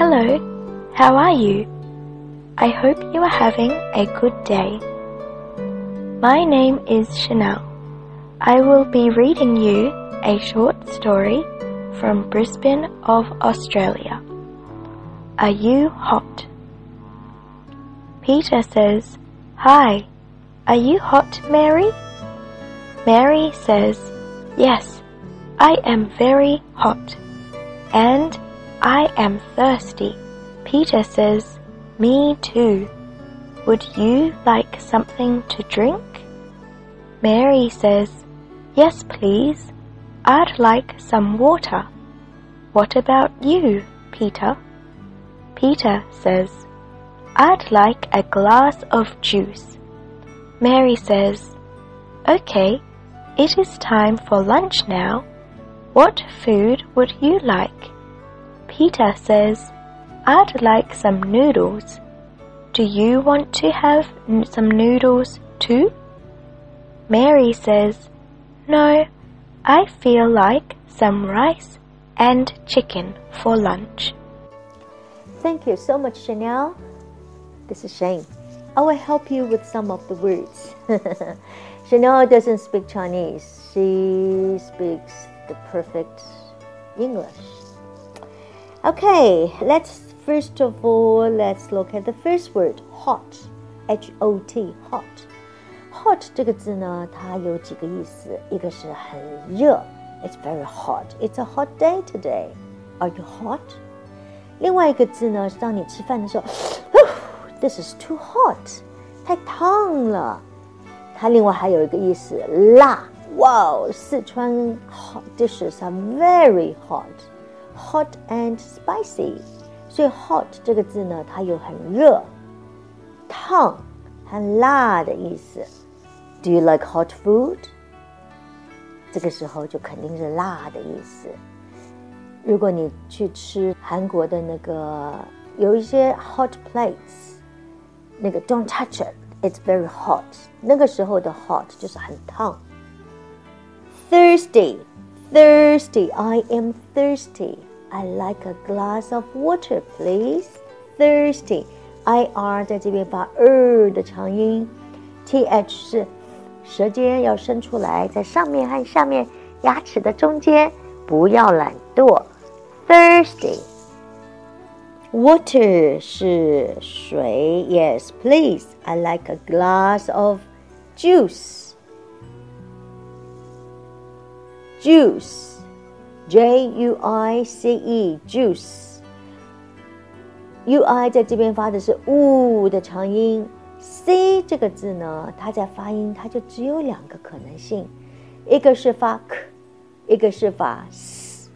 Hello, how are you? I hope you are having a good day. My name is Chanel. I will be reading you a short story from Brisbane of Australia. Are you hot? Peter says, Hi, are you hot, Mary? Mary says, Yes, I am very hot. And I am thirsty. Peter says, Me too. Would you like something to drink? Mary says, Yes, please. I'd like some water. What about you, Peter? Peter says, I'd like a glass of juice. Mary says, Okay, it is time for lunch now. What food would you like? Peter says, I'd like some noodles. Do you want to have some noodles too? Mary says, No, I feel like some rice and chicken for lunch. Thank you so much, Chanel. This is Shane. I will help you with some of the words. Chanel doesn't speak Chinese. She speaks the perfect English. Okay, let's first of all let's look at the first word hot. H O T hot. Hot 这个字呢，它有几个意思，一个是很热，It's very hot. It's a hot day today. Are you hot? 另外一个字呢，是当你吃饭的时候，This is too hot，太烫了。它另外还有一个意思，辣。 Wow，四川 hot dishes are very hot，hot and spicy。所以 hot 这个字呢，它有很热、烫和辣的意思。Do you like hot food？这个时候就肯定是辣的意思。如果你去吃韩国的那个有一些 hot plates，那个 don't touch it，it's very hot。那个时候的 hot 就是很烫。 Thirsty，thirsty，I am thirsty。I like a glass of water, please. Thirsty，I R 在这边发 er 的长音，T H 是舌尖要伸出来，在上面和下面牙齿的中间，不要懒惰。Thirsty。Water 是水，Yes, please. I like a glass of juice. Juice, J U I C E, juice. U I 在这边发的是 u 的长音。C 这个字呢，它在发音它就只有两个可能性，一个是发 k，一个是发 s，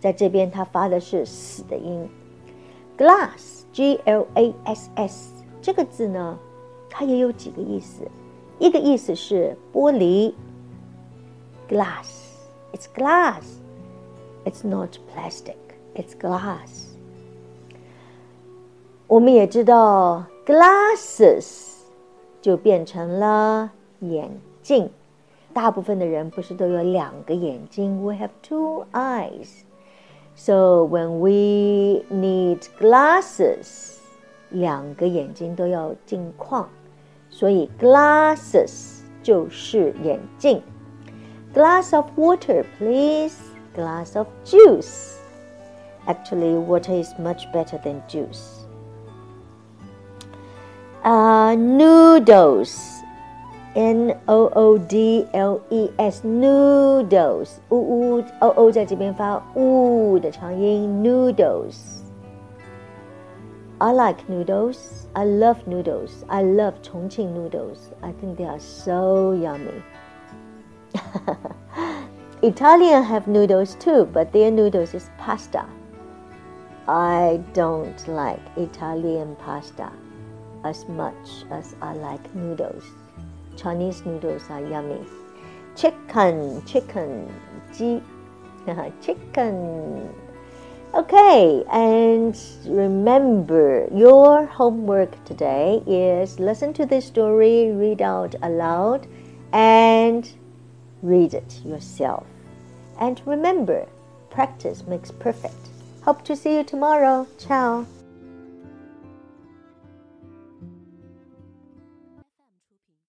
在这边它发的是 s 的音。Glass，G L A S S 这个字呢，它也有几个意思，一个意思是玻璃，glass ，glass，it's glass，it's not plastic，it's glass。我们也知道。glasses 就变成了眼镜。大部分的人不是都有两个眼睛？We have two eyes. So when we need glasses，两个眼睛都要镜框，所以 glasses 就是眼镜。 Glass of water, please. Glass of juice. Actually, water is much better than juice. Uh, noodles, N O O D L E S, noodles. 呜呜哦哦，在这边发呜的长音，noodles. I like noodles. I love noodles. I love Chongqing noodles. I think they are so yummy. Italian have noodles too, but their noodles is pasta. I don't like Italian pasta as much as I like noodles. Chinese noodles are yummy. Chicken, chicken, chicken. Okay, and remember your homework today is listen to this story, read out aloud, and read it yourself. And remember, practice makes perfect. Hope to see you tomorrow. Ciao.